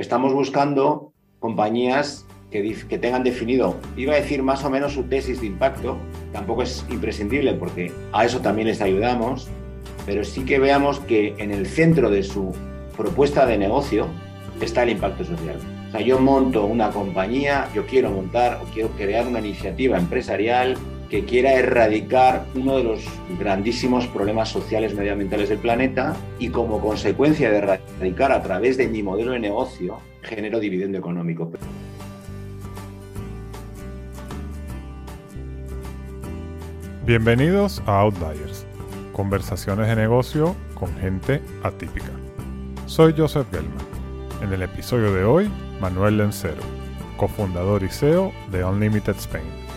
Estamos buscando compañías que, tengan definido, iba a decir más o menos su tesis de impacto, tampoco es imprescindible porque a eso también les ayudamos, pero sí que veamos que en el centro de su propuesta de negocio está el impacto social. O sea, yo monto una compañía, yo quiero montar o quiero crear una iniciativa empresarial que quiera erradicar uno de los grandísimos problemas sociales medioambientales del planeta y como consecuencia de erradicar a través de mi modelo de negocio genero dividendo económico. Bienvenidos a Outliers, conversaciones de negocio con gente atípica. Soy Joseph Gelman. En el episodio de hoy, Manuel Lencero, cofundador y CEO de Unlimited Spain.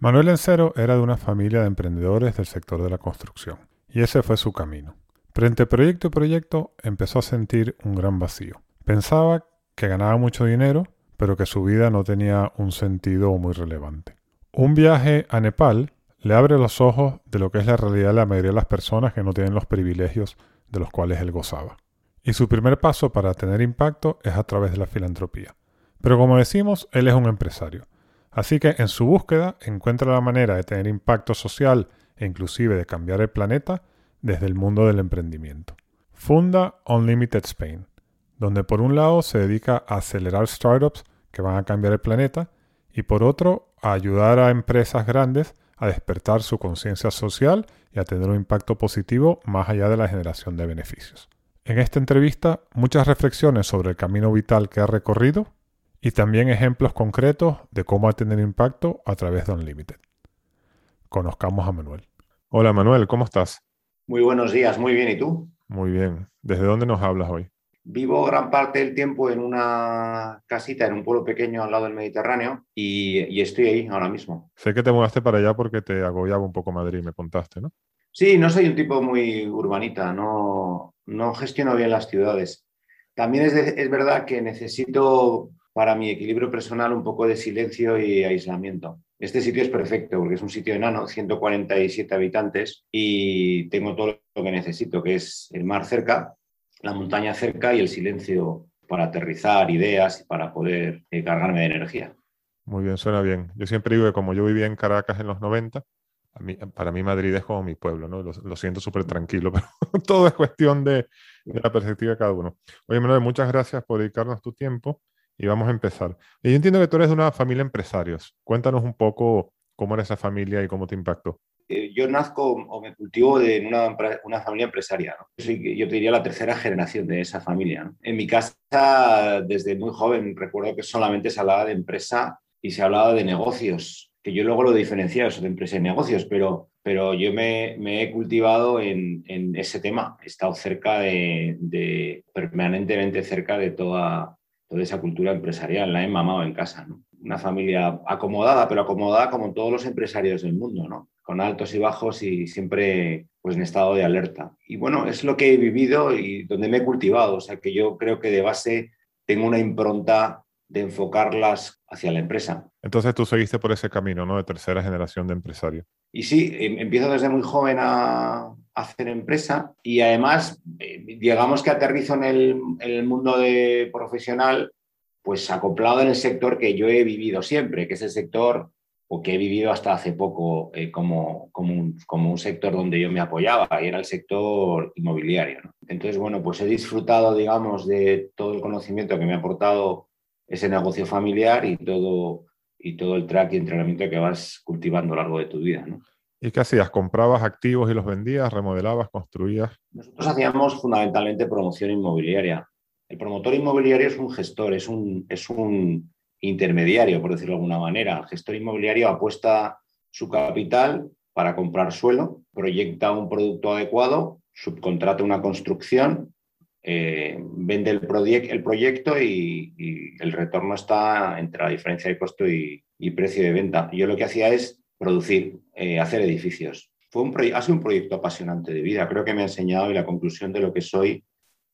Manuel Lencero era de una familia de emprendedores del sector de la construcción, y ese fue su camino. Pero entre proyecto y proyecto empezó a sentir un gran vacío. Pensaba que ganaba mucho dinero, pero que su vida no tenía un sentido muy relevante. Un viaje a Nepal le abre los ojos de lo que es la realidad de la mayoría de las personas que no tienen los privilegios de los cuales él gozaba. Y su primer paso para tener impacto es a través de la filantropía. Pero como decimos, él es un empresario. Así que en su búsqueda encuentra la manera de tener impacto social e inclusive de cambiar el planeta desde el mundo del emprendimiento. Funda Unlimited Spain, donde por un lado se dedica a acelerar startups que van a cambiar el planeta y por otro a ayudar a empresas grandes a despertar su conciencia social y a tener un impacto positivo más allá de la generación de beneficios. En esta entrevista, muchas reflexiones sobre el camino vital que ha recorrido y también ejemplos concretos de cómo ha tenido impacto a través de Unlimited. Conozcamos a Manuel. Hola Manuel, ¿cómo estás? Muy buenos días, muy bien, ¿y tú? Muy bien. ¿Desde dónde nos hablas hoy? Vivo gran parte del tiempo en una casita, en un pueblo pequeño al lado del Mediterráneo y, estoy ahí ahora mismo. Sé que te mudaste para allá porque te agobiaba un poco Madrid, me contaste, ¿no? Sí, no soy un tipo muy urbanita, no, no gestiono bien las ciudades. También es, es verdad que necesito para mi equilibrio personal un poco de silencio y aislamiento. Este sitio es perfecto porque es un sitio enano, 147 habitantes y tengo todo lo que necesito, que es el mar cerca, la montaña cerca y el silencio para aterrizar ideas y para poder eh, cargarme de energía. Muy bien, suena bien. Yo siempre digo que como yo vivía en Caracas en los 90, para mí Madrid es como mi pueblo, ¿no? Lo, siento súper tranquilo, pero todo es cuestión de, la perspectiva de cada uno. Oye, Manuel, muchas gracias por dedicarnos tu tiempo y vamos a empezar. Yo entiendo que tú eres de una familia de empresarios. Cuéntanos un poco cómo era esa familia y cómo te impactó. Eh, yo nazco o me cultivo de una, una familia empresaria. Soy, yo te diría la tercera generación de esa familia. En mi casa, desde muy joven, recuerdo que solamente se hablaba de empresa y se hablaba de negocios, que yo luego lo diferenciaba eso de empresa y negocios, pero, pero yo me, he cultivado en, en, ese tema. He estado cerca de, de, permanentemente cerca de toda, toda esa cultura empresarial. La he mamado en casa. ¿no? Una familia acomodada, pero acomodada como todos los empresarios del mundo, ¿no? con altos y bajos y siempre pues, en estado de alerta. Y bueno, es lo que he vivido y donde me he cultivado. O sea que yo creo que de base tengo una impronta de enfocarlas hacia la empresa. Entonces tú seguiste por ese camino, ¿no? De tercera generación de empresario. Y sí, em, empiezo desde muy joven a hacer empresa y además, eh, digamos que aterrizo en el, mundo de profesional, pues acoplado en el sector que yo he vivido siempre, que es el sector o que he vivido hasta hace poco eh, como, como, un, sector donde yo me apoyaba, y era el sector inmobiliario. Entonces, bueno, pues he disfrutado, digamos, de todo el conocimiento que me ha aportado ese negocio familiar y todo, y todo el track y entrenamiento que vas cultivando a lo largo de tu vida. ¿no? ¿Y qué hacías? ¿Comprabas activos y los vendías? ¿Remodelabas? ¿Construías? Nosotros hacíamos fundamentalmente promoción inmobiliaria. El promotor inmobiliario es un gestor, es un, es un intermediario, por decirlo de alguna manera. El gestor inmobiliario apuesta su capital para comprar suelo, proyecta un producto adecuado, subcontrata una construcción, eh, vende el, el proyecto y, el retorno está entre la diferencia de costo y, precio de venta. Yo lo que hacía es producir, eh, hacer edificios. Fue un ha sido un proyecto apasionante de vida. Creo que me ha enseñado y la conclusión de lo que soy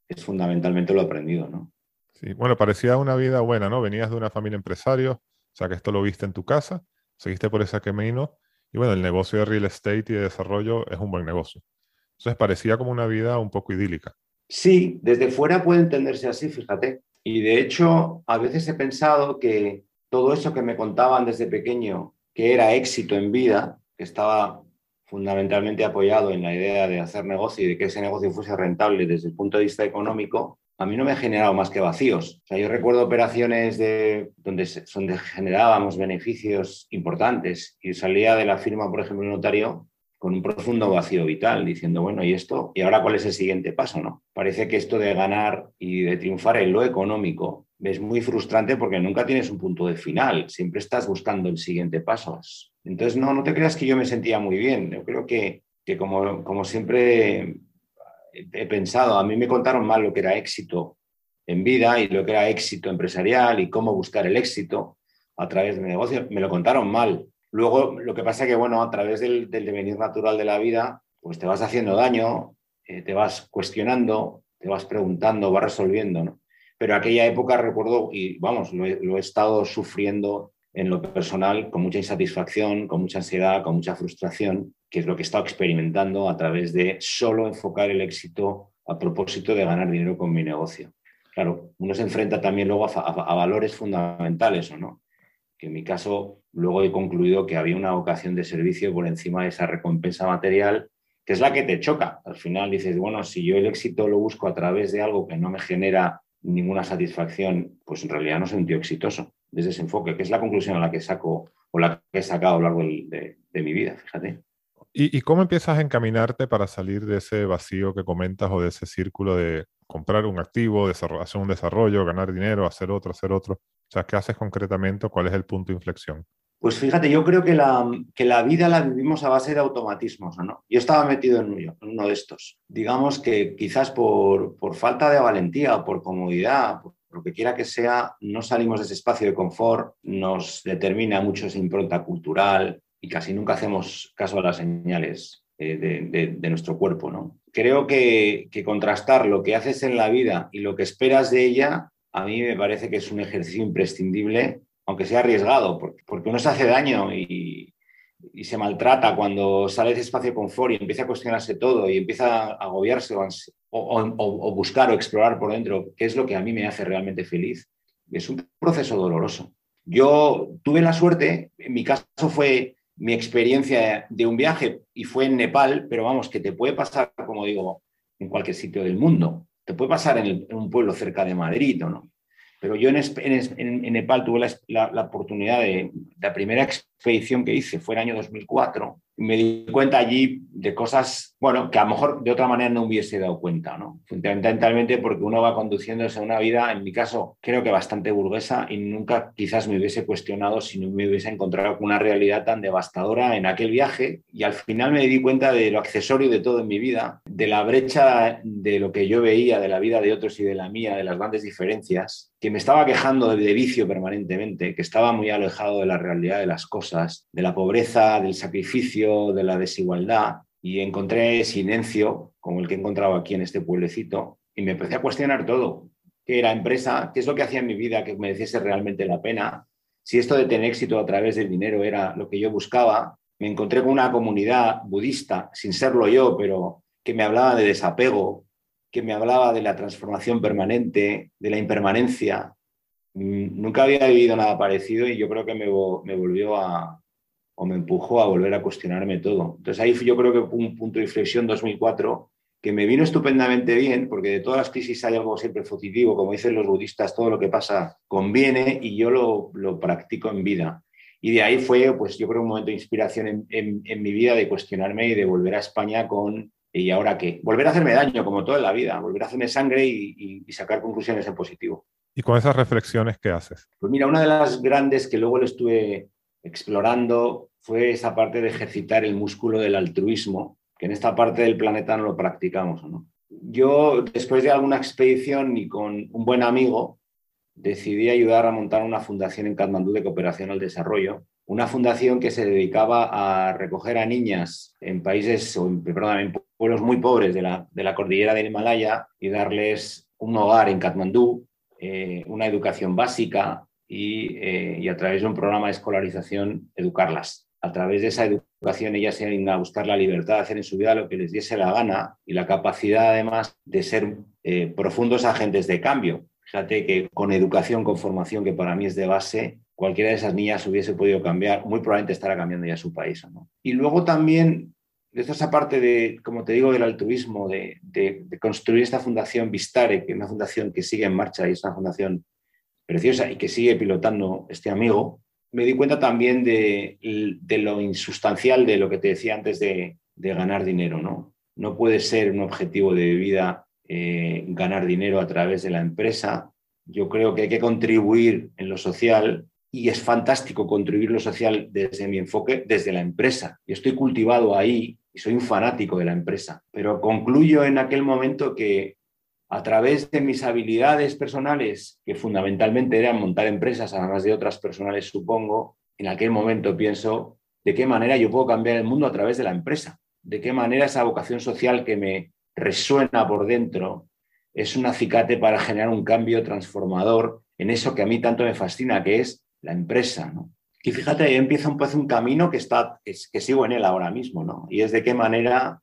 es fundamentalmente lo aprendido, ¿no? Sí, bueno, parecía una vida buena, ¿no? Venías de una familia empresario, o sea que esto lo viste en tu casa, seguiste por ese camino y bueno, el negocio de real estate y de desarrollo es un buen negocio. Entonces parecía como una vida un poco idílica. Sí, desde fuera puede entenderse así, fíjate. Y de hecho, a veces he pensado que todo eso que me contaban desde pequeño, que era éxito en vida, que estaba fundamentalmente apoyado en la idea de hacer negocio y de que ese negocio fuese rentable desde el punto de vista económico, a mí no me ha generado más que vacíos. O sea, yo recuerdo operaciones de, donde, donde generábamos beneficios importantes y salía de la firma, por ejemplo, un notario con un profundo vacío vital, diciendo, bueno, ¿y esto? ¿Y ahora cuál es el siguiente paso? ¿no? Parece que esto de ganar y de triunfar en lo económico es muy frustrante porque nunca tienes un punto de final, siempre estás buscando el siguiente paso. Entonces, no, no te creas que yo me sentía muy bien. Yo creo que, que como, como siempre he pensado, a mí me contaron mal lo que era éxito en vida y lo que era éxito empresarial y cómo buscar el éxito a través de mi negocio. Me lo contaron mal. Luego, lo que pasa que, bueno, a través del, devenir natural de la vida, pues te vas haciendo daño, eh, te vas cuestionando, te vas preguntando, vas resolviendo, ¿no? Pero aquella época recuerdo, y vamos, lo he estado sufriendo en lo personal con mucha insatisfacción, con mucha ansiedad, con mucha frustración, que es lo que he estado experimentando a través de solo enfocar el éxito a propósito de ganar dinero con mi negocio. Claro, uno se enfrenta también luego a, valores fundamentales, ¿o no? Que en mi caso luego he concluido que había una vocación de servicio por encima de esa recompensa material, que es la que te choca. Al final dices, bueno, si yo el éxito lo busco a través de algo que no me genera ninguna satisfacción, pues en realidad no soy un tío exitoso desde ese enfoque, que es la conclusión a la que saco o la que he sacado a lo largo de, mi vida, fíjate. ¿Y, cómo empiezas a encaminarte para salir de ese vacío que comentas o de ese círculo de comprar un activo, hacer un desarrollo, ganar dinero, hacer otro, hacer otro? O sea, ¿qué haces concretamente cuál es el punto de inflexión? Pues fíjate, yo creo que la, que la vida la vivimos a base de automatismos, ¿no? Yo estaba metido en uno, de estos. Digamos que quizás por, por falta de valentía o por comodidad, por lo que quiera que sea, no salimos de ese espacio de confort, nos determina mucho esa impronta cultural y casi nunca hacemos caso a las señales eh, de, nuestro cuerpo. ¿no? Creo que, contrastar lo que haces en la vida y lo que esperas de ella, a mí me parece que es un ejercicio imprescindible, aunque sea arriesgado, porque, uno se hace daño y, se maltrata cuando sale de ese espacio de confort y empieza a cuestionarse todo y empieza a agobiarse o, buscar o explorar por dentro qué es lo que a mí me hace realmente feliz, es un proceso doloroso. Yo tuve la suerte, en mi caso fue mi experiencia de un viaje y fue en Nepal, pero vamos, que te puede pasar, como digo, en cualquier sitio del mundo. Te puede pasar en, un pueblo cerca de Madrid, ¿no? Pero yo en, Nepal tuve la, oportunidad de, la primera expedición que hice, fue en el año 2004, me di cuenta allí de cosas, bueno, que a lo mejor de otra manera no hubiese dado cuenta, ¿no? Fundamentalmente porque uno va conduciéndose una vida, en mi caso, creo que bastante burguesa y nunca quizás me hubiese cuestionado si no me hubiese encontrado con una realidad tan devastadora en aquel viaje y al final me di cuenta de lo accesorio de todo en mi vida, de la brecha de lo que yo veía de la vida de otros y de la mía, de las grandes diferencias, que me estaba quejando de, vicio permanentemente, que estaba muy alejado de la realidad de las cosas, de la pobreza, del sacrificio, de la desigualdad y encontré silencio, como el que he encontrado aquí en este pueblecito, y me empecé a cuestionar todo. ¿Qué era empresa? ¿Qué es lo que hacía en mi vida que mereciese realmente la pena? Si esto de tener éxito a través del dinero era lo que yo buscaba, me encontré con una comunidad budista, sin serlo yo, pero que me hablaba de desapego, que me hablaba de la transformación permanente, de la impermanencia. Mm, nunca había vivido nada parecido y yo creo que me, me volvió a, o me empujó a volver a cuestionarme todo. Entonces ahí yo creo que fue un punto de inflexión 2004 que me vino estupendamente bien, porque de todas las crisis hay algo siempre positivo, como dicen los budistas, todo lo que pasa conviene y yo lo, lo practico en vida. Y de ahí fue, pues yo creo, un momento de inspiración en, en, mi vida de cuestionarme y de volver a España con, ¿y ahora qué? Volver a hacerme daño, como toda la vida, volver a hacerme sangre y, y sacar conclusiones en positivo. ¿Y con esas reflexiones qué haces? Pues mira, una de las grandes que luego le estuve explorando fue esa parte de ejercitar el músculo del altruismo, que en esta parte del planeta no lo practicamos. Yo, después de alguna expedición y con un buen amigo, decidí ayudar a montar una fundación en Katmandú de cooperación al desarrollo, una fundación que se dedicaba a recoger a niñas en países, o perdón, en pueblos muy pobres de la, de la cordillera del Himalaya y darles un hogar en Katmandú, eh, una educación básica y, eh, y, a través de un programa de escolarización educarlas. A través de esa educación ellas iban a buscar la libertad de hacer en su vida lo que les diese la gana y la capacidad además de ser eh, profundos agentes de cambio. Fíjate que con educación, con formación, que para mí es de base, cualquiera de esas niñas hubiese podido cambiar, muy probablemente estará cambiando ya su país. Y luego también, desde esa parte de, como te digo, del altruismo, de, construir esta fundación Vistare, que es una fundación que sigue en marcha y es una fundación preciosa y que sigue pilotando este amigo, me di cuenta también de, lo insustancial de lo que te decía antes de, ganar dinero. ¿no? no puede ser un objetivo de vida eh, ganar dinero a través de la empresa. Yo creo que hay que contribuir en lo social y es fantástico contribuir lo social desde mi enfoque, desde la empresa. Yo estoy cultivado ahí y soy un fanático de la empresa, pero concluyo en aquel momento que a través de mis habilidades personales, que fundamentalmente eran montar empresas, además de otras personales, supongo, en aquel momento pienso de qué manera yo puedo cambiar el mundo a través de la empresa, de qué manera esa vocación social que me resuena por dentro es un acicate para generar un cambio transformador en eso que a mí tanto me fascina, que es la empresa, ¿no? Y fíjate, ahí empieza un, pues, un camino que, está, que sigo en él ahora mismo, ¿no? Y es de qué manera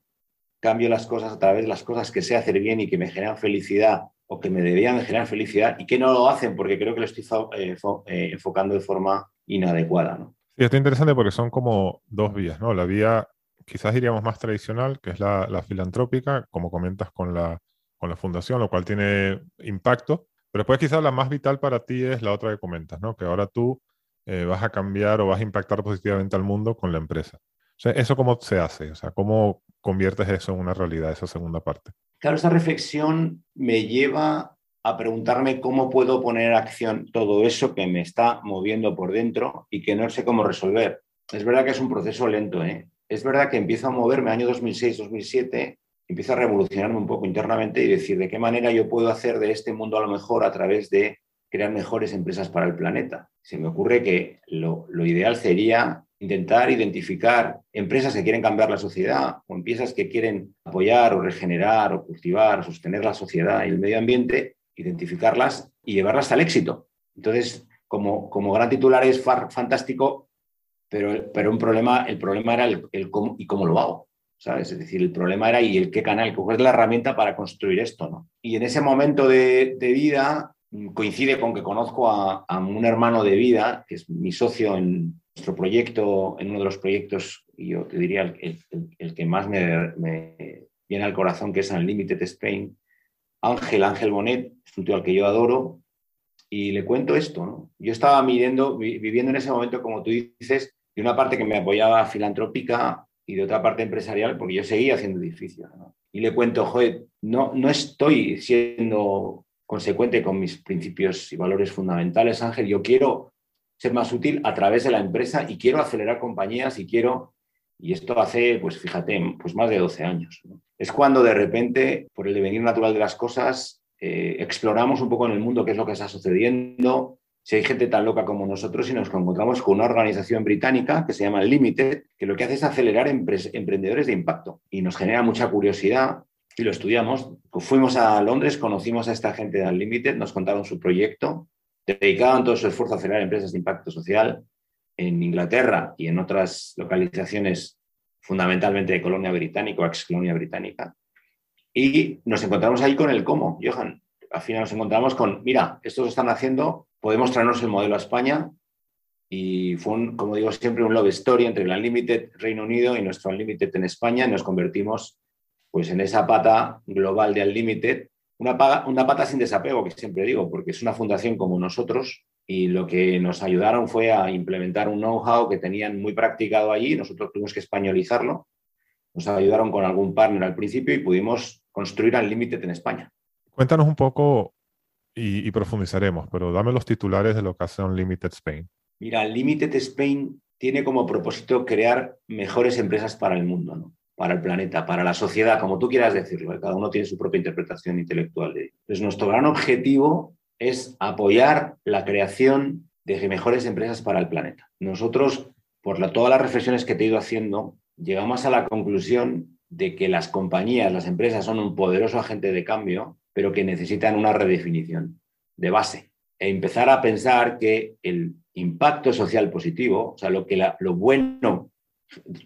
cambio las cosas a través de las cosas que sé hacer bien y que me generan felicidad o que me deberían generar felicidad y que no lo hacen porque creo que lo estoy eh, eh, enfocando de forma inadecuada, ¿no? Sí, está interesante porque son como dos vías, ¿no? La vía quizás diríamos más tradicional, que es la, la filantrópica, como comentas con la, con la fundación, lo cual tiene impacto, pero después quizás la más vital para ti es la otra que comentas, ¿no? Que ahora tú eh, vas a cambiar o vas a impactar positivamente al mundo con la empresa. O sea, ¿eso cómo se hace? O sea, ¿cómo conviertes eso en una realidad, esa segunda parte? Claro, esa reflexión me lleva a preguntarme cómo puedo poner acción todo eso que me está moviendo por dentro y que no sé cómo resolver. Es verdad que es un proceso lento, ¿eh? Es verdad que empiezo a moverme año 2006-2007 empiezo a revolucionarme un poco internamente y decir de qué manera yo puedo hacer de este mundo a lo mejor a través de crear mejores empresas para el planeta. Se me ocurre que lo, ideal sería intentar identificar empresas que quieren cambiar la sociedad o empresas que quieren apoyar o regenerar o cultivar o sostener la sociedad y el medio ambiente, identificarlas y llevarlas al éxito. Entonces, como, gran titular es fantástico, pero, pero un problema, el problema era el cómo y cómo lo hago. ¿sabes? Es decir, el problema era y el qué canal, cuál es la herramienta para construir esto, ¿no? Y en ese momento de, vida coincide con que conozco a, un hermano de vida, que es mi socio en nuestro proyecto, en uno de los proyectos, yo te diría el, que más me, viene al corazón, que es Unlimited Spain, Ángel, Ángel Bonet, es un tío al que yo adoro, y le cuento esto, ¿no? Yo estaba viviendo en ese momento, como tú dices, de una parte que me apoyaba filantrópica y de otra parte empresarial, porque yo seguía haciendo edificios. Y le cuento, joder, no, no estoy siendo consecuente con mis principios y valores fundamentales, Ángel, yo quiero ser más útil a través de la empresa y quiero acelerar compañías y quiero, y esto hace, pues fíjate, pues más de 12 años. Es cuando de repente, por el devenir natural de las cosas, eh, exploramos un poco en el mundo qué es lo que está sucediendo, si hay gente tan loca como nosotros y nos encontramos con una organización británica que se llama Limited, que lo que hace es acelerar emprendedores de impacto y nos genera mucha curiosidad y lo estudiamos. Fuimos a Londres, conocimos a esta gente de Unlimited, nos contaron su proyecto, dedicaban todo su esfuerzo a acelerar empresas de impacto social en Inglaterra y en otras localizaciones, fundamentalmente de colonia británica o ex colonia británica. Y nos encontramos ahí con el cómo, Johan. Al final nos encontramos con, mira, estos están haciendo podemos traernos el modelo a España y fue, un, como digo siempre, un love story entre el Unlimited Reino Unido y nuestro Unlimited en España. Y nos convertimos pues, en esa pata global de Unlimited, una, una pata sin desapego, que siempre digo, porque es una fundación como nosotros y lo que nos ayudaron fue a implementar un know-how que tenían muy practicado allí. Nosotros tuvimos que españolizarlo. Nos ayudaron con algún partner al principio y pudimos construir Unlimited en España. Cuéntanos un poco y, profundizaremos, pero dame los titulares de lo que hace Unlimited Spain. Mira, Unlimited Spain tiene como propósito crear mejores empresas para el mundo, ¿no? Para el planeta, para la sociedad, como tú quieras decirlo. Cada uno tiene su propia interpretación intelectual. Entonces, nuestro gran objetivo es apoyar la creación de mejores empresas para el planeta. Nosotros, por todas las reflexiones que te he ido haciendo, llegamos a la conclusión de que las compañías, las empresas son un poderoso agente de cambio, pero que necesitan una redefinición de base e empezar a pensar que el impacto social positivo, o sea, lo, que lo bueno,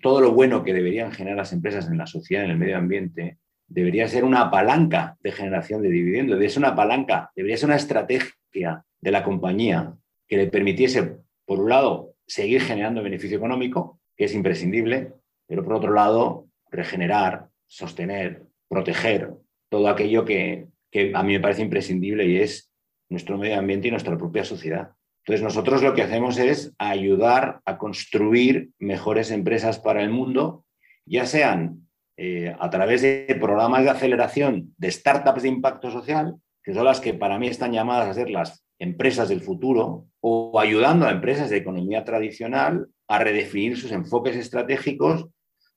todo lo bueno que deberían generar las empresas en la sociedad, en el medio ambiente, debería ser una palanca de generación de dividendos, debería ser una palanca, debería ser una estrategia de la compañía que le permitiese, por un lado, seguir generando beneficio económico, que es imprescindible, pero por otro lado, regenerar, sostener, proteger todo aquello que, que a mí me parece imprescindible y es nuestro medio ambiente y nuestra propia sociedad. Entonces, nosotros lo que hacemos es ayudar a construir mejores empresas para el mundo, ya sean eh, a través de programas de aceleración de startups de impacto social, que son las que para mí están llamadas a ser las empresas del futuro, o ayudando a empresas de economía tradicional a redefinir sus enfoques estratégicos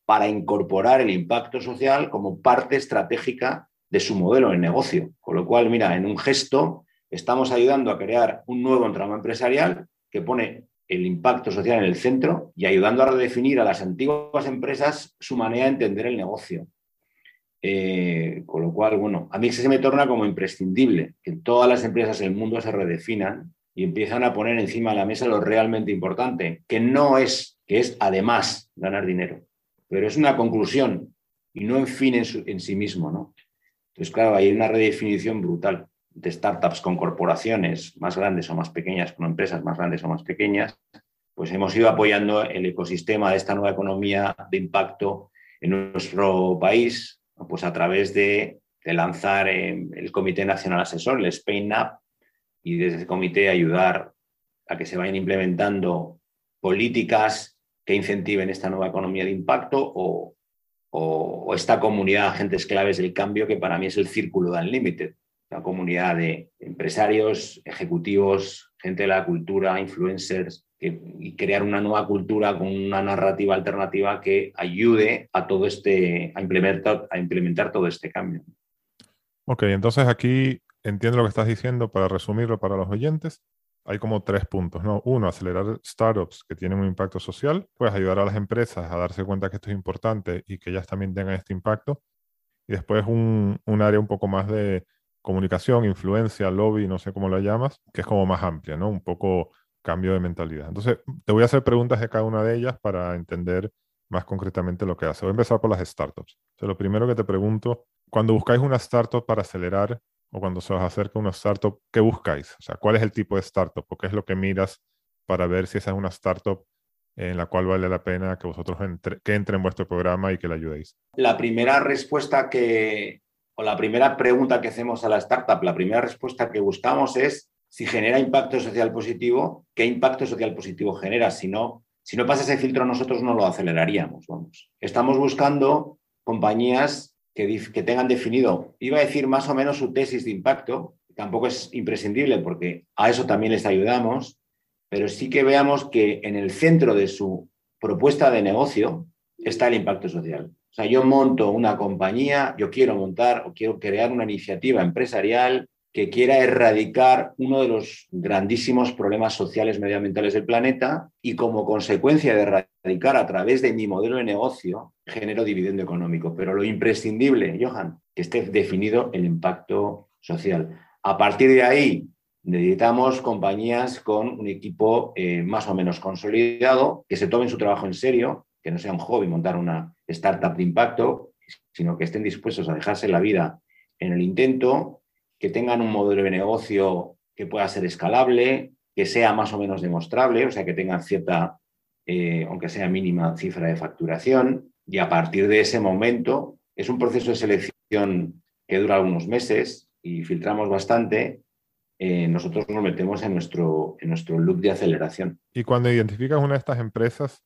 para incorporar el impacto social como parte estratégica de su modelo de negocio. Con lo cual, mira, en un gesto estamos ayudando a crear un nuevo entramado empresarial que pone el impacto social en el centro y ayudando a redefinir a las antiguas empresas su manera de entender el negocio. Eh, con lo cual, bueno, a mí se me torna como imprescindible que todas las empresas del mundo se redefinan y empiezan a poner encima de la mesa lo realmente importante, que no es, que es además ganar dinero, pero es una conclusión y no un fin en, en sí mismo, ¿no? Entonces, claro, hay una redefinición brutal de startups con corporaciones más grandes o más pequeñas, con empresas más grandes o más pequeñas, pues hemos ido apoyando el ecosistema de esta nueva economía de impacto en nuestro país, pues a través de, lanzar el Comité Nacional Asesor, el Spain App, y desde ese comité ayudar a que se vayan implementando políticas que incentiven esta nueva economía de impacto o, o esta comunidad de agentes claves del cambio que para mí es el círculo de Unlimited una comunidad de empresarios, ejecutivos, gente de la cultura, influencers, y crear una nueva cultura con una narrativa alternativa que ayude a todo este, a implementar, a implementar todo este cambio. Ok, entonces aquí entiendo lo que estás diciendo, para resumirlo para los oyentes, hay como tres puntos, ¿no? Uno, acelerar startups que tienen un impacto social, pues ayudar a las empresas a darse cuenta que esto es importante y que ellas también tengan este impacto. Y después un, un área un poco más de comunicación, influencia, lobby, no sé cómo lo llamas, que es como más amplia, ¿no? Un poco cambio de mentalidad. Entonces, te voy a hacer preguntas de cada una de ellas para entender más concretamente lo que hace. Voy a empezar por las startups. O lo primero que te pregunto, cuando buscáis una startup para acelerar o cuando se os acerca una startup, ¿qué buscáis? O sea, ¿cuál es el tipo de startup? ¿O qué es lo que miras para ver si esa es una startup en la cual vale la pena que vosotros entre, que entre en vuestro programa y que la ayudéis? La primera respuesta que, o la primera pregunta que hacemos a la startup, la primera respuesta que buscamos es si genera impacto social positivo, ¿qué impacto social positivo genera? Si no, si no pasa ese filtro, nosotros no lo aceleraríamos. Vamos. Estamos buscando compañías que, que tengan definido, iba a decir más o menos su tesis de impacto, tampoco es imprescindible porque a eso también les ayudamos, pero sí que veamos que en el centro de su propuesta de negocio está el impacto social. O sea, yo monto una compañía, yo quiero montar o quiero crear una iniciativa empresarial que quiera erradicar uno de los grandísimos problemas sociales medioambientales del planeta y como consecuencia de erradicar a través de mi modelo de negocio genero dividendo económico. Pero lo imprescindible, Johan, que esté definido el impacto social. A partir de ahí, necesitamos compañías con un equipo eh, más o menos consolidado, que se tomen su trabajo en serio, que no sea un hobby montar una startup de impacto, sino que estén dispuestos a dejarse la vida en el intento, que tengan un modelo de negocio que pueda ser escalable, que sea más o menos demostrable, o sea, que tengan cierta, eh, aunque sea mínima, cifra de facturación. Y a partir de ese momento, es un proceso de selección que dura algunos meses y filtramos bastante. Eh, nosotros nos metemos en nuestro, en nuestro loop de aceleración. Y cuando identificas una de estas empresas,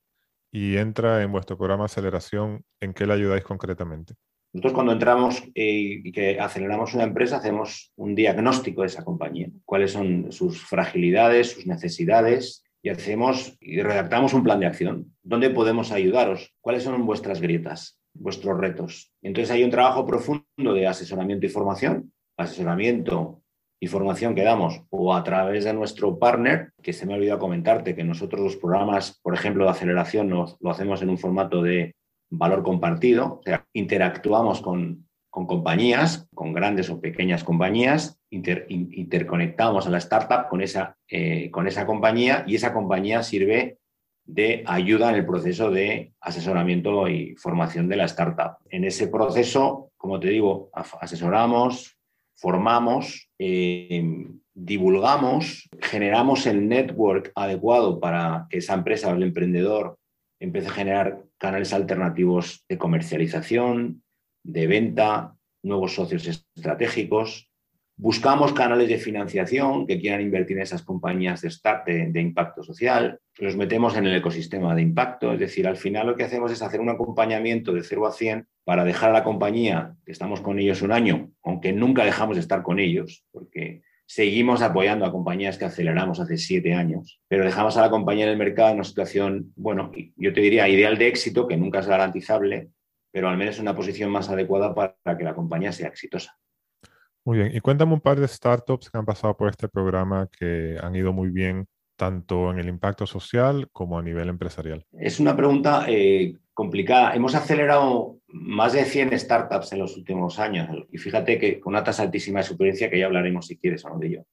y entra en vuestro programa aceleración, ¿en qué le ayudáis concretamente? Nosotros cuando entramos eh, y que aceleramos una empresa, hacemos un diagnóstico de esa compañía, cuáles son sus fragilidades, sus necesidades, y hacemos y redactamos un plan de acción. ¿Dónde podemos ayudaros? ¿Cuáles son vuestras grietas, vuestros retos? Entonces hay un trabajo profundo de asesoramiento y formación, asesoramiento y formación que damos o a través de nuestro partner, que se me ha olvidado comentarte que nosotros los programas, por ejemplo, de aceleración nos, lo hacemos en un formato de valor compartido, o sea, interactuamos con, con compañías, con grandes o pequeñas compañías, interconectamos a la startup con esa, eh, con esa compañía y esa compañía sirve de ayuda en el proceso de asesoramiento y formación de la startup. En ese proceso, como te digo, asesoramos, formamos, eh, divulgamos, generamos el network adecuado para que esa empresa o el emprendedor empiece a generar canales alternativos de comercialización, de venta, nuevos socios estratégicos. Buscamos canales de financiación que quieran invertir en esas compañías de, start, de, impacto social. Los metemos en el ecosistema de impacto. Es decir, al final lo que hacemos es hacer un acompañamiento de 0 a 100 para dejar a la compañía, que estamos con ellos un año, aunque nunca dejamos de estar con ellos, porque seguimos apoyando a compañías que aceleramos hace siete años, pero dejamos a la compañía en el mercado en una situación, bueno, yo te diría ideal de éxito, que nunca es garantizable, pero al menos una posición más adecuada para que la compañía sea exitosa. Muy bien, y cuéntame un par de startups que han pasado por este programa que han ido muy bien tanto en el impacto social como a nivel empresarial. Es una pregunta eh, complicada. Hemos acelerado más de 100 startups en los últimos años y fíjate que con una tasa altísima de supervivencia que ya hablaremos si quieres o no de ello.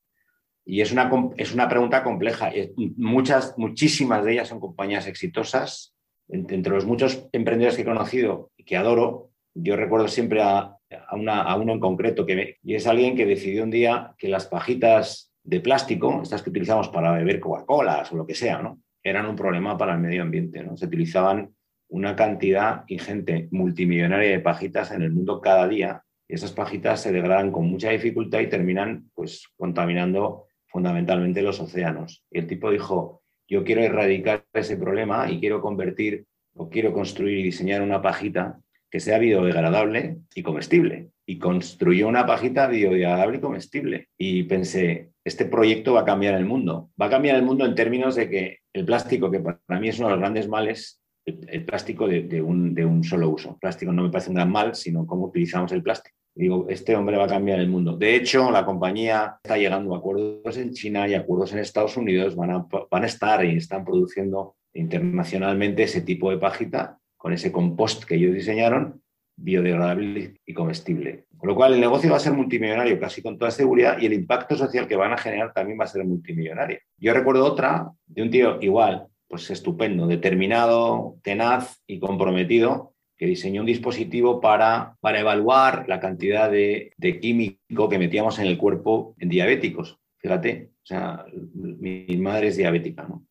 Y es una, es una pregunta compleja. Muchas, muchísimas de ellas son compañías exitosas entre los muchos emprendedores que he conocido y que adoro, yo recuerdo siempre a, una, uno en concreto, que y es alguien que decidió un día que las pajitas de plástico, estas que utilizamos para beber Coca-Cola o lo que sea, ¿no? eran un problema para el medio ambiente. ¿no? Se utilizaban una cantidad ingente, multimillonaria de pajitas en el mundo cada día. Y esas pajitas se degradan con mucha dificultad y terminan pues, contaminando fundamentalmente los océanos. Y el tipo dijo, yo quiero erradicar ese problema y quiero convertir o quiero construir y diseñar una pajita que sea biodegradable y comestible. Y construyó una pajita biodegradable y comestible. Y pensé, este proyecto va a cambiar el mundo. Va a cambiar el mundo en términos de que el plástico, que para mí es uno de los grandes males, el, plástico de, un, de un solo uso. El plástico no me parece un gran mal, sino cómo utilizamos el plástico. Digo, este hombre va a cambiar el mundo. De hecho, la compañía está llegando a acuerdos en China y acuerdos en Estados Unidos. Van a, van a estar y están produciendo internacionalmente ese tipo de pajita con ese compost que ellos diseñaron, biodegradable y comestible. Con lo cual, el negocio va a ser multimillonario casi con toda seguridad y el impacto social que van a generar también va a ser multimillonario. Yo recuerdo otra de un tío igual, pues estupendo, determinado, tenaz y comprometido, que diseñó un dispositivo para, para evaluar la cantidad de, químico que metíamos en el cuerpo en diabéticos. Fíjate, o sea, mi, madre es diabética, ¿no?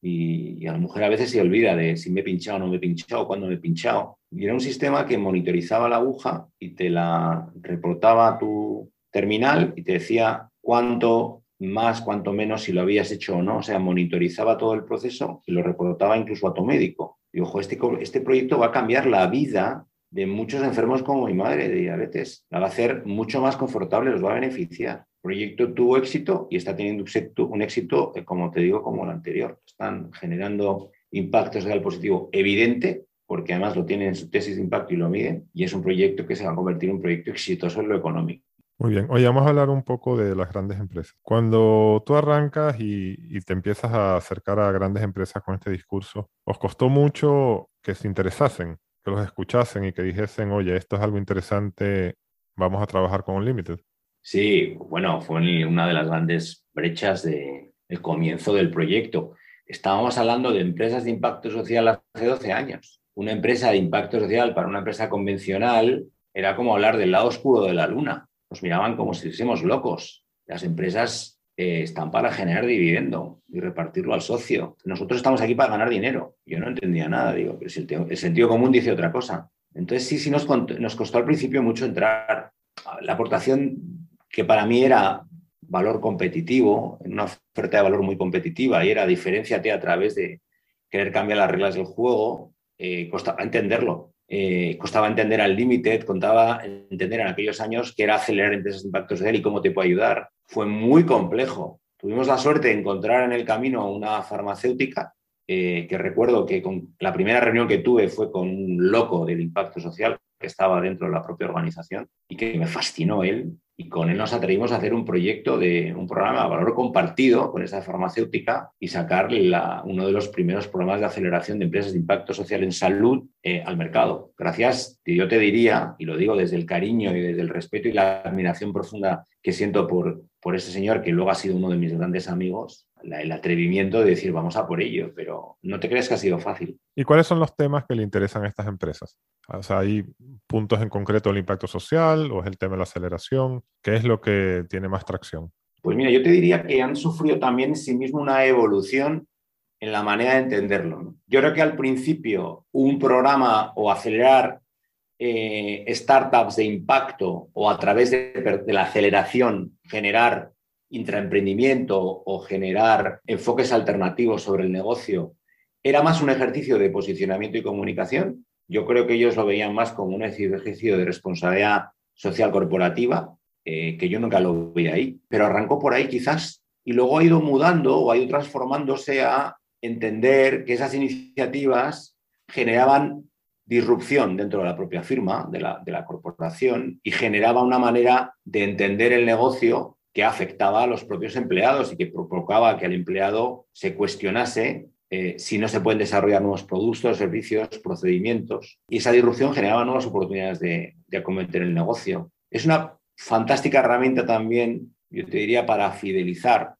Y, a la mujer a veces se olvida de si me he pinchado o no me he pinchado, cuándo me he pinchado. Y era un sistema que monitorizaba la aguja y te la reportaba a tu terminal y te decía cuánto más, cuánto menos, si lo habías hecho o no. O sea, monitorizaba todo el proceso y lo reportaba incluso a tu médico. Y ojo, este, este proyecto va a cambiar la vida de muchos enfermos como mi madre de diabetes. La va a hacer mucho más confortable, los va a beneficiar. Proyecto tuvo éxito y está teniendo un éxito, eh, como te digo, como el anterior. Están generando impacto social positivo evidente, porque además lo tienen en su tesis de impacto y lo miden, y es un proyecto que se va a convertir en un proyecto exitoso en lo económico. Muy bien, hoy vamos a hablar un poco de las grandes empresas. Cuando tú arrancas y, te empiezas a acercar a grandes empresas con este discurso, ¿os costó mucho que se interesasen, que los escuchasen y que dijesen, oye, esto es algo interesante, vamos a trabajar con Unlimited? Sí, bueno, fue una de las grandes brechas del comienzo del proyecto. Estábamos hablando de empresas de impacto social hace 12 años. Una empresa de impacto social para una empresa convencional era como hablar del lado oscuro de la luna nos miraban como si fuésemos locos. Las empresas eh, están para generar dividendo y repartirlo al socio. Nosotros estamos aquí para ganar dinero. Yo no entendía nada, digo, pero si el, sentido común dice otra cosa. Entonces sí, sí nos, nos costó al principio mucho entrar. La aportación que para mí era valor competitivo, una oferta de valor muy competitiva, y era diferenciate a través de querer cambiar las reglas del juego, eh, costaba entenderlo. Eh, costaba entender al Limited, contaba entender en aquellos años qué era acelerar empresas de impacto social y cómo te puede ayudar. Fue muy complejo tuvimos la suerte de encontrar en el camino una farmacéutica eh, que recuerdo que con la primera reunión que tuve fue con un loco del impacto social que estaba dentro de la propia organización y que me fascinó él. Y con él nos atrevimos a hacer un proyecto de un programa de valor compartido con esa farmacéutica y sacar uno de los primeros programas de aceleración de empresas de impacto social en salud eh, al mercado. Gracias, yo te diría, y lo digo desde el cariño y desde el respeto y la admiración profunda que siento por, por ese señor que luego ha sido uno de mis grandes amigos, el atrevimiento de decir vamos a por ello, pero no te crees que ha sido fácil. ¿Y cuáles son los temas que le interesan a estas empresas? O sea, ¿hay puntos en concreto del impacto social o es el tema de la aceleración? ¿Qué es lo que tiene más tracción? Pues mira, yo te diría que han sufrido también en sí mismo una evolución en la manera de entenderlo. Yo creo que al principio un programa o acelerar eh, startups de impacto o a través de, de la aceleración generar intraemprendimiento o generar enfoques alternativos sobre el negocio era más un ejercicio de posicionamiento y comunicación. Yo creo que ellos lo veían más como un ejercicio de responsabilidad social corporativa, eh, que yo nunca lo vi ahí, pero arrancó por ahí quizás y luego ha ido mudando o ha ido transformándose a entender que esas iniciativas generaban disrupción dentro de la propia firma, de la, de la corporación, y generaba una manera de entender el negocio que afectaba a los propios empleados y que provocaba que el empleado se cuestionase eh, si no se pueden desarrollar nuevos productos, servicios, procedimientos. Y esa disrupción generaba nuevas oportunidades de, de acometer el negocio. Es una fantástica herramienta también, yo te diría, para fidelizar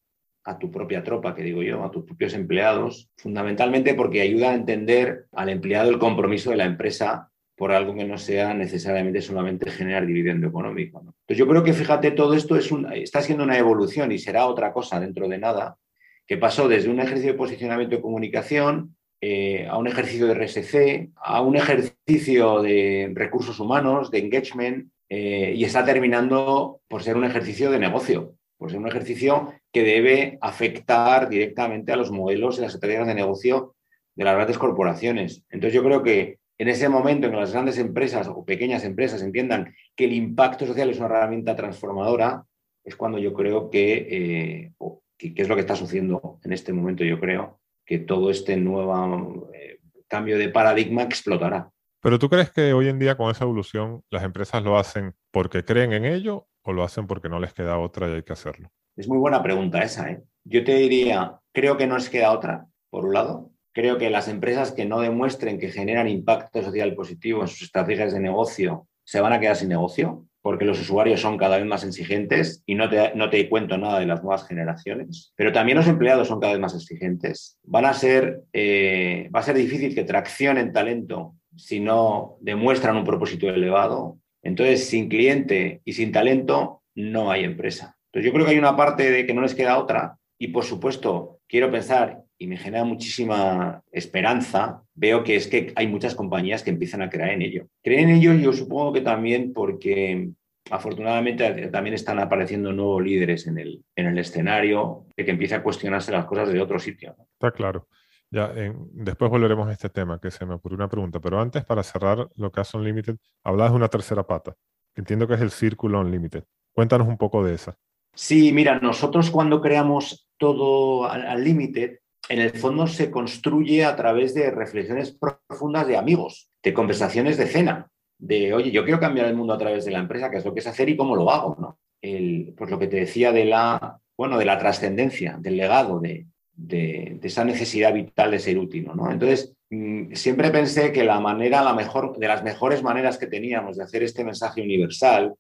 a tu propia tropa, que digo yo, a tus propios empleados, fundamentalmente porque ayuda a entender al empleado el compromiso de la empresa por algo que no sea necesariamente solamente generar dividendo económico. Entonces yo creo que, fíjate, todo esto es está siendo una evolución y será otra cosa dentro de nada, que pasó desde un ejercicio de posicionamiento de comunicación eh, a un ejercicio de RSC, a un ejercicio de recursos humanos, de engagement, eh, y está terminando por ser un ejercicio de negocio, por ser un ejercicio que debe afectar directamente a los modelos y las estrategias de negocio de las grandes corporaciones. Entonces yo creo que en ese momento en que las grandes empresas o pequeñas empresas entiendan que el impacto social es una herramienta transformadora, es cuando yo creo que, eh, que, es lo que está sucediendo en este momento, yo creo, que todo este nuevo eh, cambio de paradigma explotará. Pero tú crees que hoy en día con esa evolución las empresas lo hacen porque creen en ello o lo hacen porque no les queda otra y hay que hacerlo? Es muy buena pregunta esa. ¿eh? Yo te diría, creo que no les queda otra, por un lado, Creo que las empresas que no demuestren que generan impacto social positivo en sus estrategias de negocio se van a quedar sin negocio porque los usuarios son cada vez más exigentes y no te, no te cuento nada de las nuevas generaciones, pero también los empleados son cada vez más exigentes. Van a ser, eh, va a ser difícil que traccionen talento si no demuestran un propósito elevado. Entonces, sin cliente y sin talento, no hay empresa. Entonces, yo creo que hay una parte de que no les queda otra y, por supuesto, quiero pensar y me genera muchísima esperanza, veo que es que hay muchas compañías que empiezan a creer en ello. Creen en ello yo supongo que también porque afortunadamente también están apareciendo nuevos líderes en el, en el escenario, de que empieza a cuestionarse las cosas de otro sitio. Está claro. Ya, después volveremos a este tema, que se me ocurrió una pregunta, pero antes, para cerrar lo que hace Unlimited, hablabas de una tercera pata, que entiendo que es el círculo Unlimited. Cuéntanos un poco de esa. Sí, mira, nosotros cuando creamos todo Unlimited, en el fondo se construye a través de reflexiones profundas de amigos, de conversaciones de cena, de, oye, yo quiero cambiar el mundo a través de la empresa, qué es lo que es hacer y cómo lo hago, ¿no? Pues lo que te decía de la, bueno, de la trascendencia, del legado, de, de, esa necesidad vital de ser útil, ¿no? Entonces, mm, siempre pensé que la manera, la mejor, de las mejores maneras que teníamos de hacer este mensaje universal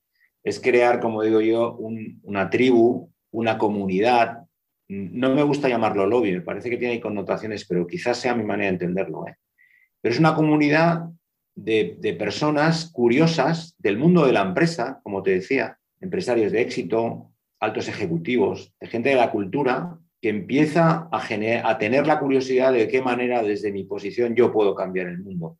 es crear, como digo yo, una tribu, una comunidad no me gusta llamarlo lobby, me parece que tiene connotaciones, pero quizás sea mi manera de entenderlo. ¿eh? Pero es una comunidad de, personas curiosas del mundo de la empresa, como te decía, empresarios de éxito, altos ejecutivos, de gente de la cultura, que empieza a, a tener la curiosidad de qué manera desde mi posición yo puedo cambiar el mundo.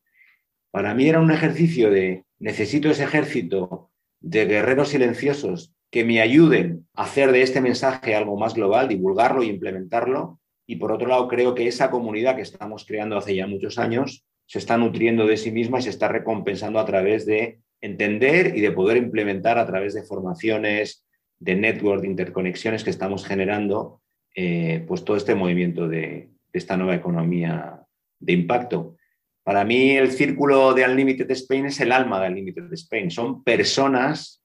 Para mí era un ejercicio de necesito ese ejército de guerreros silenciosos que me ayuden a hacer de este mensaje algo más global, divulgarlo e implementarlo. Y por otro lado, creo que esa comunidad que estamos creando hace ya muchos años se está nutriendo de sí misma y se está recompensando a través de entender y de poder implementar a través de formaciones, de network, de interconexiones que estamos generando, eh, pues todo este movimiento de, esta nueva economía de impacto. Para mí el círculo de Unlimited Spain es el alma de Unlimited Spain. Son personas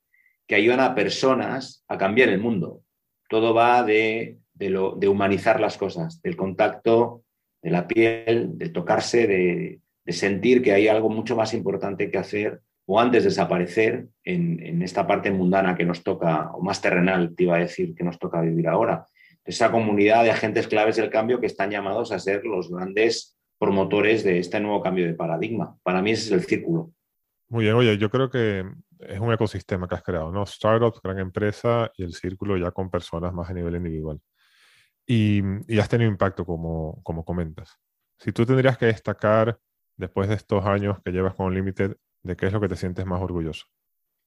que ayudan a personas a cambiar el mundo. Todo va de, lo, de humanizar las cosas, del contacto, de la piel, de tocarse, de, sentir que hay algo mucho más importante que hacer o antes de desaparecer en, en, esta parte mundana que nos toca, o más terrenal, te iba a decir, que nos toca vivir ahora esa comunidad de agentes claves del cambio que están llamados a ser los grandes promotores de este nuevo cambio de paradigma. Para mí ese es el círculo. Muy bien, oye, yo creo que es un ecosistema que has creado, ¿no? Startups, gran empresa y el círculo ya con personas más a nivel individual. Y, y has tenido impacto, como, como comentas. Si tú tendrías que destacar, después de estos años que llevas con Limited, ¿de qué es lo que te sientes más orgulloso?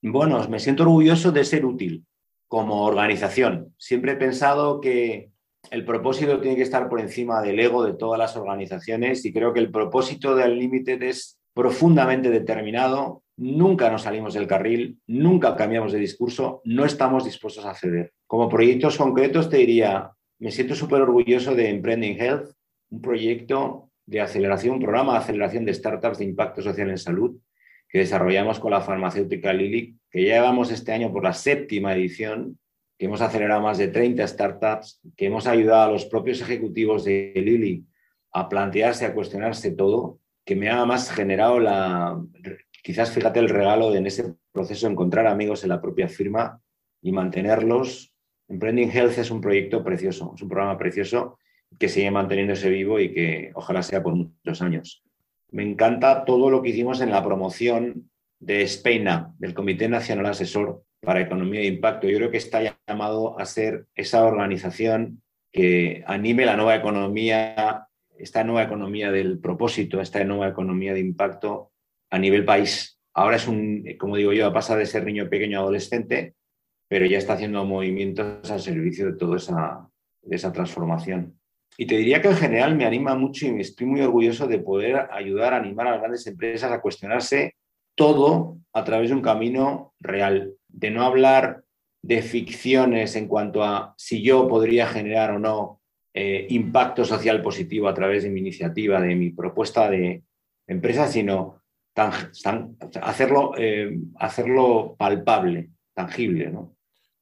Bueno, me siento orgulloso de ser útil, como organización. Siempre he pensado que el propósito tiene que estar por encima del ego de todas las organizaciones y creo que el propósito de Unlimited es profundamente determinado. Nunca nos salimos del carril, nunca cambiamos de discurso, no estamos dispuestos a ceder. Como proyectos concretos te diría, me siento súper orgulloso de Emprending Health, un proyecto de aceleración, un programa de aceleración de startups de impacto social en salud que desarrollamos con la farmacéutica Lilly, que llevamos este año por la séptima edición, que hemos acelerado más de 30 startups, que hemos ayudado a los propios ejecutivos de Lilly a plantearse, a cuestionarse todo, que me ha más generado la, quizás fíjate el regalo de en ese proceso encontrar amigos en la propia firma y mantenerlos. Emprending Health es un proyecto precioso, es un programa precioso que sigue manteniéndose vivo y que ojalá sea por muchos años me encanta todo lo que hicimos en la promoción de SPEINA, del Comité Nacional Asesor para Economía de Impacto. Yo creo que está llamado a ser esa organización que anime la nueva economía, esta nueva economía del propósito, esta nueva economía de impacto a nivel país. Ahora es un, como digo yo, pasa de ser niño pequeño a adolescente, pero ya está haciendo movimientos al servicio de toda esa, de esa transformación. Y te diría que en general me anima mucho y estoy muy orgulloso de poder ayudar a animar a las grandes empresas a cuestionarse todo a través de un camino real, de no hablar de ficciones en cuanto a si yo podría generar o no eh, impacto social positivo a través de mi iniciativa, de mi propuesta de empresa, sino hacerlo, eh, hacerlo palpable, tangible. ¿no?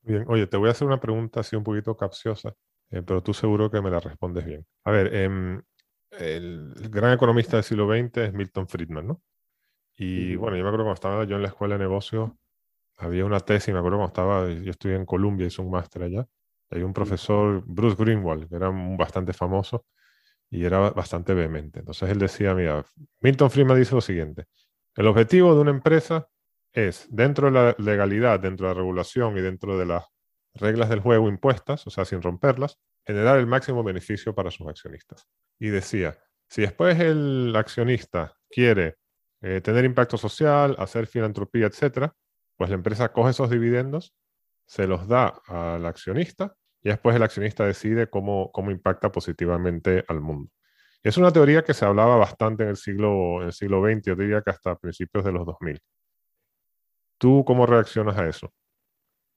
Bien, oye, te voy a hacer una pregunta así un poquito capciosa. Eh, pero tú seguro que me la respondes bien. A ver, em, el, gran economista del siglo XX es Milton Friedman, ¿no? Y bueno, yo me acuerdo cuando estaba yo en la escuela de negocios, había una tesis, me acuerdo cuando estaba, yo estudié en Columbia, hice un máster allá, hay un profesor, Bruce Greenwald, que era bastante famoso y era bastante vehemente. Entonces él decía, mira, Milton Friedman dice lo siguiente, el objetivo de una empresa es, dentro de la legalidad, dentro de la regulación y dentro de las reglas del juego impuestas, o sea, sin romperlas, generar el máximo beneficio para sus accionistas. Y decía, si después el accionista quiere eh, tener impacto social, hacer filantropía, etc., pues la empresa coge esos dividendos, se los da al accionista y después el accionista decide cómo, cómo impacta positivamente al mundo. Es una teoría que se hablaba bastante en el siglo, en el siglo XX, yo diría que hasta principios de los 2000. ¿Tú cómo reaccionas a eso?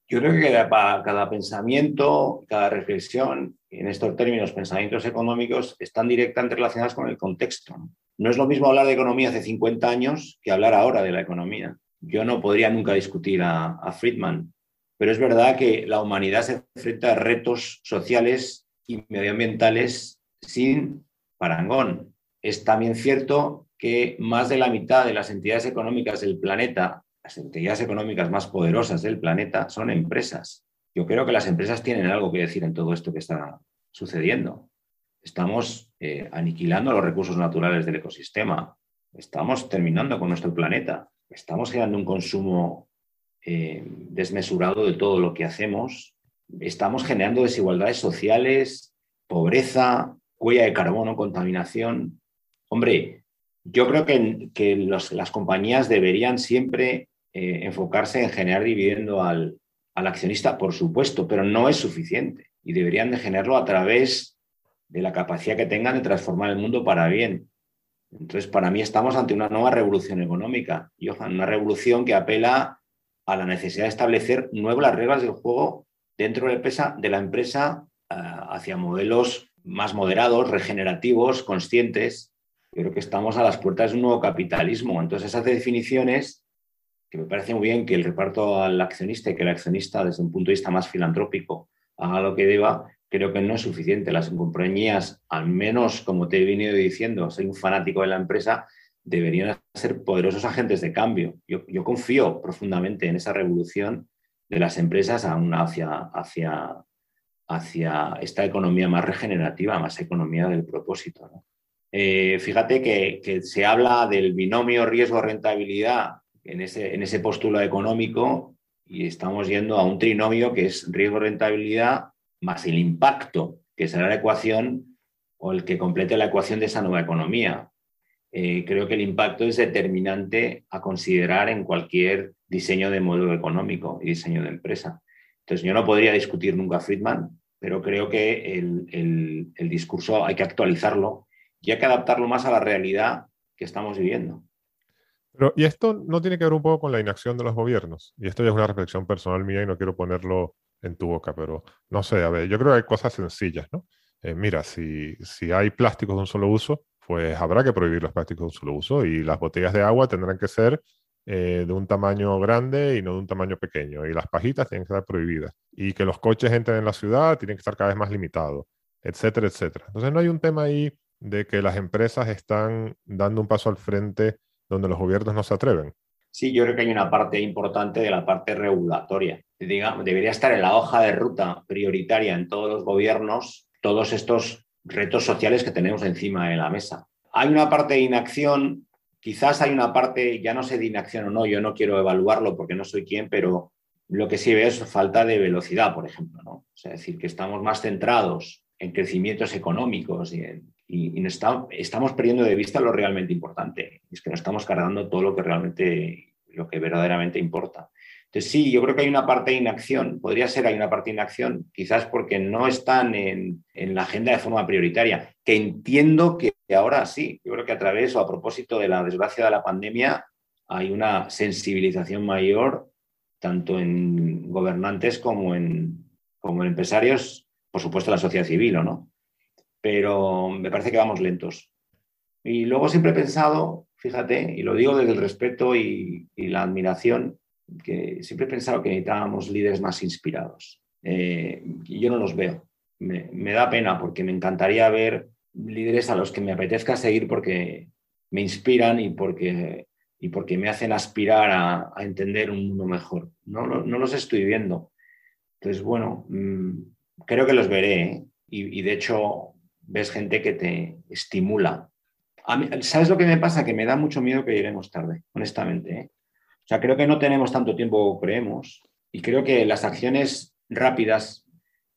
Yo creo que cada, cada pensamiento, cada reflexión, en estos términos, pensamientos económicos, están directamente relacionados con el contexto. No es lo mismo hablar de economía hace 50 años que hablar ahora de la economía. Yo no podría nunca discutir a Friedman, pero es verdad que la humanidad se enfrenta a retos sociales y medioambientales sin parangón. Es también cierto que más de la mitad de las entidades económicas del planeta las entidades económicas más poderosas del planeta son empresas. Yo creo que las empresas tienen algo que decir en todo esto que está sucediendo. Estamos eh, aniquilando los recursos naturales del ecosistema. Estamos terminando con nuestro planeta. Estamos generando un consumo eh, desmesurado de todo lo que hacemos. Estamos generando desigualdades sociales, pobreza, huella de carbono, contaminación. Hombre, yo creo que, las compañías deberían siempre eh, enfocarse en generar dividendo al, accionista, por supuesto, pero no es suficiente y deberían de generarlo a través de la capacidad que tengan de transformar el mundo para bien. Entonces, para mí estamos ante una nueva revolución económica, Johan, una revolución que apela a la necesidad de establecer nuevas reglas del juego dentro de la empresa, de la empresa hacia modelos más moderados, regenerativos, conscientes. Yo creo que estamos a las puertas de un nuevo capitalismo. Entonces, esas definiciones, que me parece muy bien que el reparto al accionista y que el accionista, desde un punto de vista más filantrópico, haga lo que deba, creo que no es suficiente. Las compañías, al menos como te he venido diciendo, soy un fanático de la empresa, deberían ser poderosos agentes de cambio. Yo, confío profundamente en esa revolución de las empresas hacia, hacia, esta economía más regenerativa, más economía del propósito. Eh, fíjate que, se habla del binomio riesgo-rentabilidad en ese, en ese póstulo económico y estamos yendo a un trinomio que es riesgo-rentabilidad más el impacto, que será la ecuación o el que complete la ecuación de esa nueva economía. Eh, creo que el impacto es determinante a considerar en cualquier diseño de modelo económico y diseño de empresa. Entonces, yo no podría discutir nunca Friedman, pero creo que el, el discurso hay que actualizarlo y hay que adaptarlo más a la realidad que estamos viviendo. Pero, y esto no tiene que ver un poco con la inacción de los gobiernos. Y esto ya es una reflexión personal mía y no quiero ponerlo en tu boca, pero no sé, a ver, yo creo que hay cosas sencillas, ¿no? Eh, mira, si, si hay plásticos de un solo uso, pues habrá que prohibir los plásticos de un solo uso y las botellas de agua tendrán que ser eh, de un tamaño grande y no de un tamaño pequeño. Y las pajitas tienen que estar prohibidas. Y que los coches entren en la ciudad tienen que estar cada vez más limitados, etcétera, etcétera. Entonces no hay un tema ahí de que las empresas están dando un paso al frente donde los gobiernos no se atreven. Sí, yo creo que hay una parte importante de la parte regulatoria. Digamos, debería estar en la hoja de ruta prioritaria en todos los gobiernos todos estos retos sociales que tenemos encima de la mesa. Hay una parte de inacción, quizás hay una parte, ya no sé de inacción o no, yo no quiero evaluarlo porque no soy quien, pero lo que sí veo es falta de velocidad, por ejemplo. ¿no? es decir, que estamos más centrados en crecimientos económicos y, y, estamos perdiendo de vista lo realmente importante. Es que no estamos cargando todo lo que realmente, lo que verdaderamente importa. Entonces, sí, yo creo que hay una parte de inacción, podría ser hay una parte de inacción, quizás porque no están en, la agenda de forma prioritaria, que entiendo que ahora sí, yo creo que a través o a propósito de la desgracia de la pandemia hay una sensibilización mayor tanto en gobernantes como en, como en empresarios, por supuesto la sociedad civil, ¿o no? Pero me parece que vamos lentos. Y luego siempre he pensado, fíjate, y lo digo desde el respeto y la admiración, que siempre he pensado que necesitábamos líderes más inspirados. Eh, yo no los veo. Me, da pena porque me encantaría ver líderes a los que me apetezca seguir porque me inspiran y porque, y porque me hacen aspirar a, entender un mundo mejor. No, no, los estoy viendo. Entonces, bueno, mm, creo que los veré ¿eh? y, de hecho ves gente que te estimula. ¿Sabes lo que me pasa? Que me da mucho miedo que lleguemos tarde, honestamente. ¿eh? O sea, creo que no tenemos tanto tiempo creemos y creo que las acciones rápidas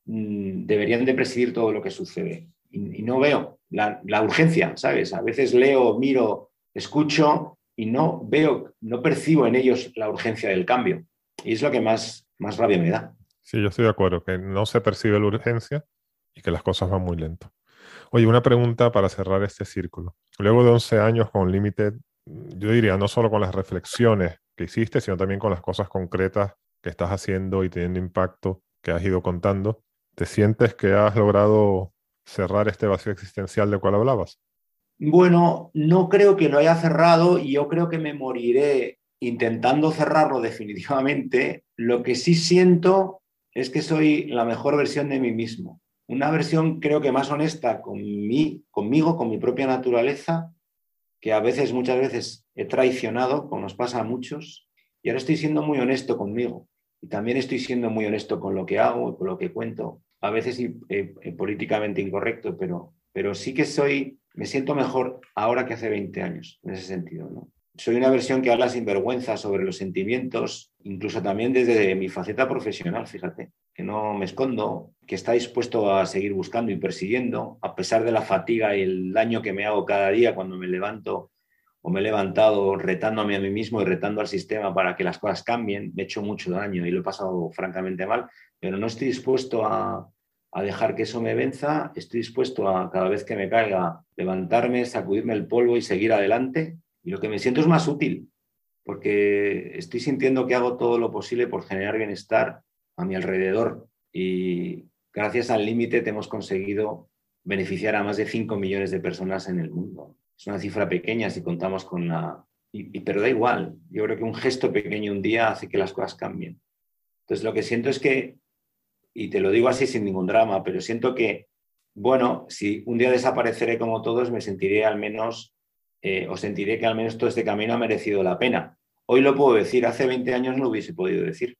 mm, deberían de presidir todo lo que sucede. Y, no veo la, urgencia, ¿sabes? A veces leo, miro, escucho y no veo, no percibo en ellos la urgencia del cambio. Y es lo que más, más rabia me da. Sí, yo estoy de acuerdo, que no se percibe la urgencia y que las cosas van muy lento. Oye, una pregunta para cerrar este círculo. Luego de 11 años con Limited, yo diría, no solo con las reflexiones que hiciste, sino también con las cosas concretas que estás haciendo y teniendo impacto que has ido contando. ¿Te sientes que has logrado cerrar este vacío existencial del cual hablabas? Bueno, no creo que lo haya cerrado y yo creo que me moriré intentando cerrarlo definitivamente. Lo que sí siento es que soy la mejor versión de mí mismo. Una versión creo que más honesta con mí, conmigo, con mi propia naturaleza, que a veces, muchas veces he traicionado, como nos pasa a muchos, y ahora estoy siendo muy honesto conmigo. Y también estoy siendo muy honesto con lo que hago, con lo que cuento. A veces eh, eh, políticamente incorrecto, pero, pero sí que soy, me siento mejor ahora que hace 20 años, en ese sentido. ¿no? Soy una versión que habla sin vergüenza sobre los sentimientos, incluso también desde mi faceta profesional, fíjate, que no me escondo, que está dispuesto a seguir buscando y persiguiendo, a pesar de la fatiga y el daño que me hago cada día cuando me levanto o me he levantado retándome a mí mismo y retando al sistema para que las cosas cambien, me he hecho mucho daño y lo he pasado francamente mal, pero no estoy dispuesto a, a dejar que eso me venza, estoy dispuesto a cada vez que me caiga levantarme, sacudirme el polvo y seguir adelante. Y lo que me siento es más útil, porque estoy sintiendo que hago todo lo posible por generar bienestar a mi alrededor y, gracias al límite hemos conseguido beneficiar a más de 5 millones de personas en el mundo. Es una cifra pequeña si contamos con la... Y, pero da igual, yo creo que un gesto pequeño un día hace que las cosas cambien. Entonces lo que siento es que, y te lo digo así sin ningún drama, pero siento que, bueno, si un día desapareceré como todos, me sentiré al menos, eh, o sentiré que al menos todo este camino ha merecido la pena. Hoy lo puedo decir, hace 20 años no hubiese podido decir.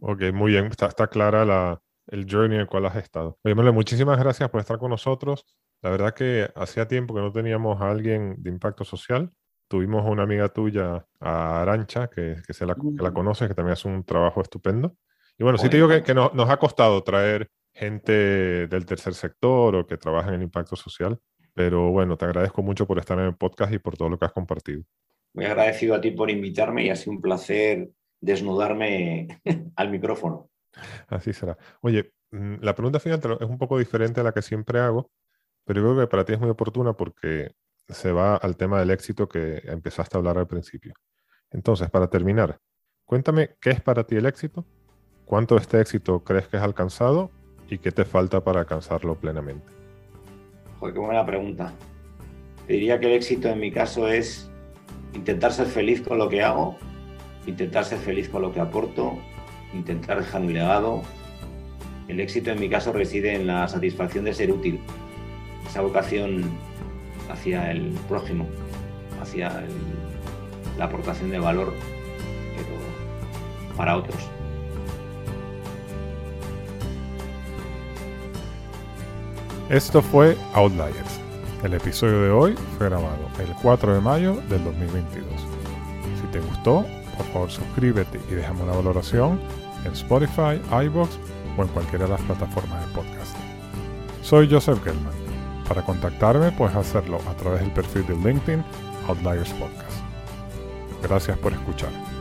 Ok, muy bien, está, está clara la, el journey en el cual has estado. Oye, muchísimas gracias por estar con nosotros. La verdad que hacía tiempo que no teníamos a alguien de impacto social. Tuvimos una amiga tuya, a Arancha, que, que, se la, que la conoces, que también hace un trabajo estupendo. Y bueno, sí te digo que, que nos ha costado traer gente del tercer sector o que trabaja en el impacto social, pero bueno, te agradezco mucho por estar en el podcast y por todo lo que has compartido. Muy agradecido a ti por invitarme y ha sido un placer desnudarme al micrófono. Así será. Oye, mm, la pregunta final es un poco diferente a la que siempre hago, pero yo creo que para ti es muy oportuna porque se va al tema del éxito que empezaste a hablar al principio. Entonces, para terminar, cuéntame qué es para ti el éxito, cuánto de este éxito crees que has alcanzado y qué te falta para alcanzarlo plenamente. Joder, qué buena pregunta. Te diría que el éxito en mi caso es intentar ser feliz con lo que hago, intentar ser feliz con lo que aporto intentar dejar un legado. El éxito en mi caso reside en la satisfacción de ser útil, esa vocación hacia el prójimo, hacia la aportación de valor, pero para otros. Esto fue Outliers. El episodio de hoy fue grabado el 4 de mayo del 2022. Si te gustó, por favor suscríbete y déjame una valoración en Spotify, iBox o en cualquiera de las plataformas de podcast. Soy Joseph Gelman. Para contactarme puedes hacerlo a través del perfil de LinkedIn Outliers Podcast. Gracias por escuchar.